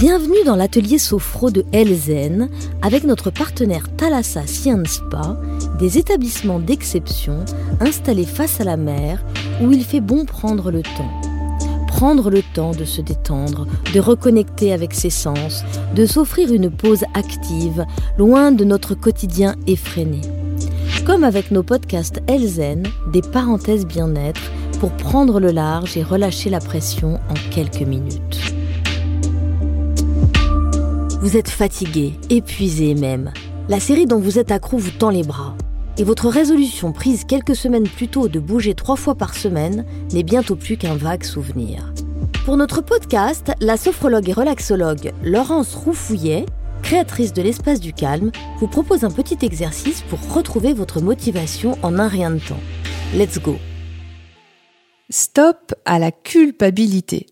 Bienvenue dans l'atelier Sophro de Elzen avec notre partenaire Thalassa Science Spa, des établissements d'exception installés face à la mer où il fait bon prendre le temps. Prendre le temps de se détendre, de reconnecter avec ses sens, de s'offrir une pause active, loin de notre quotidien effréné. Comme avec nos podcasts Elzen, des parenthèses bien-être pour prendre le large et relâcher la pression en quelques minutes. Vous êtes fatigué, épuisé même. La série dont vous êtes accro vous tend les bras. Et votre résolution prise quelques semaines plus tôt de bouger trois fois par semaine n'est bientôt plus qu'un vague souvenir. Pour notre podcast, la sophrologue et relaxologue Laurence Roufouillet, créatrice de l'espace du calme, vous propose un petit exercice pour retrouver votre motivation en un rien de temps. Let's go Stop à la culpabilité.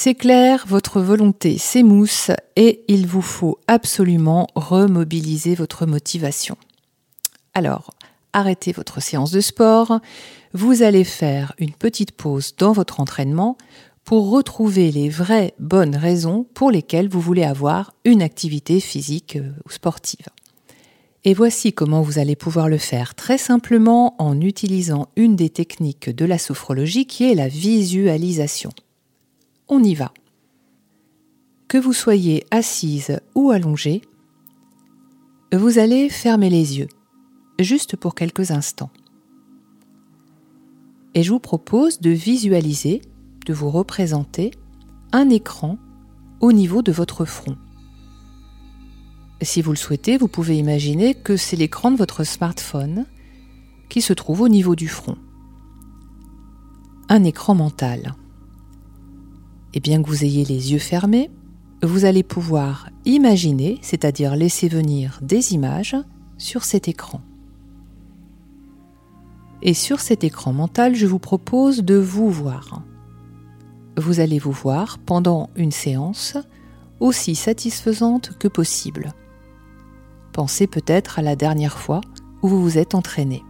C'est clair, votre volonté s'émousse et il vous faut absolument remobiliser votre motivation. Alors, arrêtez votre séance de sport, vous allez faire une petite pause dans votre entraînement pour retrouver les vraies bonnes raisons pour lesquelles vous voulez avoir une activité physique euh, ou sportive. Et voici comment vous allez pouvoir le faire très simplement en utilisant une des techniques de la sophrologie qui est la visualisation on y va. Que vous soyez assise ou allongée, vous allez fermer les yeux, juste pour quelques instants. Et je vous propose de visualiser, de vous représenter un écran au niveau de votre front. Si vous le souhaitez, vous pouvez imaginer que c'est l'écran de votre smartphone qui se trouve au niveau du front. Un écran mental. Et bien que vous ayez les yeux fermés, vous allez pouvoir imaginer, c'est-à-dire laisser venir des images sur cet écran. Et sur cet écran mental, je vous propose de vous voir. Vous allez vous voir pendant une séance aussi satisfaisante que possible. Pensez peut-être à la dernière fois où vous vous êtes entraîné.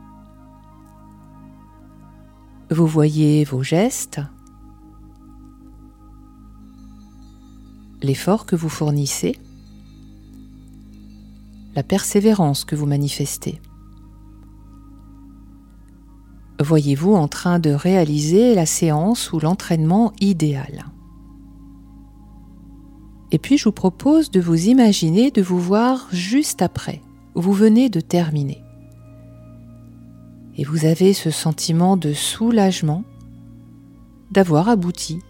Vous voyez vos gestes, l'effort que vous fournissez, la persévérance que vous manifestez. Voyez-vous en train de réaliser la séance ou l'entraînement idéal. Et puis je vous propose de vous imaginer de vous voir juste après, vous venez de terminer. Et vous avez ce sentiment de soulagement d'avoir abouti.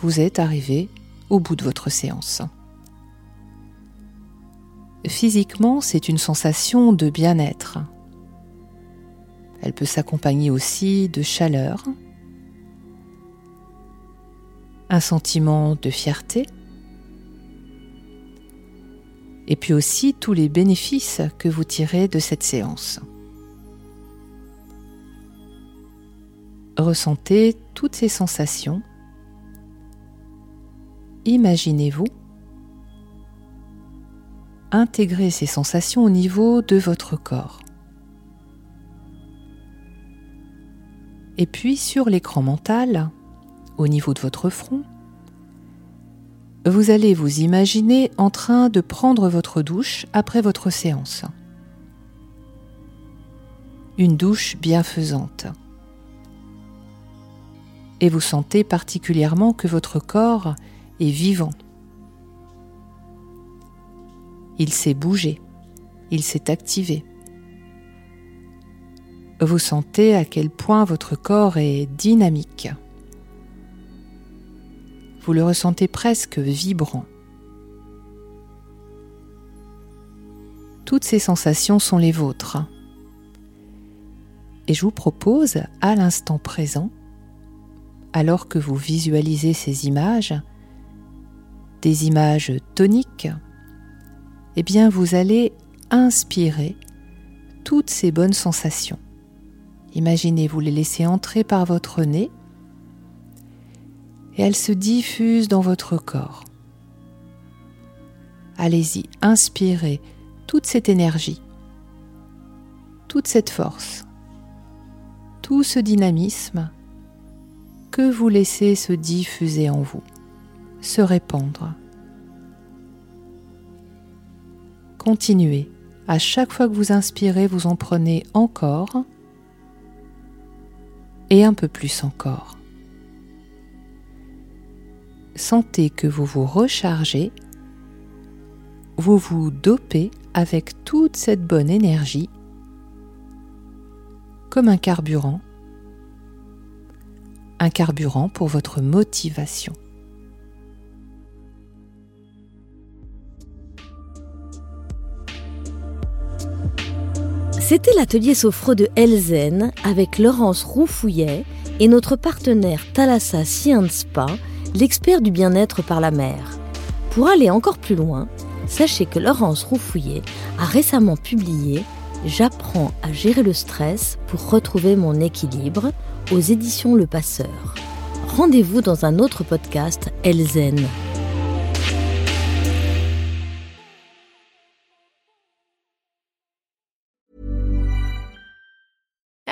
Vous êtes arrivé au bout de votre séance. Physiquement, c'est une sensation de bien-être, Elle peut s'accompagner aussi de chaleur, un sentiment de fierté, et puis aussi tous les bénéfices que vous tirez de cette séance. Ressentez toutes ces sensations. Imaginez-vous intégrer ces sensations au niveau de votre corps. Et puis sur l'écran mental, au niveau de votre front, vous allez vous imaginer en train de prendre votre douche après votre séance. Une douche bienfaisante. Et vous sentez particulièrement que votre corps est vivant. Il s'est bougé, il s'est activé. Vous sentez à quel point votre corps est dynamique. Vous le ressentez presque vibrant. Toutes ces sensations sont les vôtres. Et je vous propose, à l'instant présent, alors que vous visualisez ces images, des images toniques, eh bien vous allez inspirer toutes ces bonnes sensations. Imaginez, vous les laisser entrer par votre nez et elles se diffusent dans votre corps. Allez-y, inspirez toute cette énergie, toute cette force, tout ce dynamisme que vous laissez se diffuser en vous, se répandre. Continuez. À chaque fois que vous inspirez, vous en prenez encore et un peu plus encore. Sentez que vous vous rechargez, vous vous dopez avec toute cette bonne énergie, comme un carburant, un carburant pour votre motivation. C'était l'atelier sophro de Elzen avec Laurence Roufouillet et notre partenaire Thalassa Science Spa, l'expert du bien-être par la mer. Pour aller encore plus loin, sachez que Laurence Roufouillet a récemment publié J'apprends à gérer le stress pour retrouver mon équilibre aux éditions Le Passeur. Rendez-vous dans un autre podcast Elzen.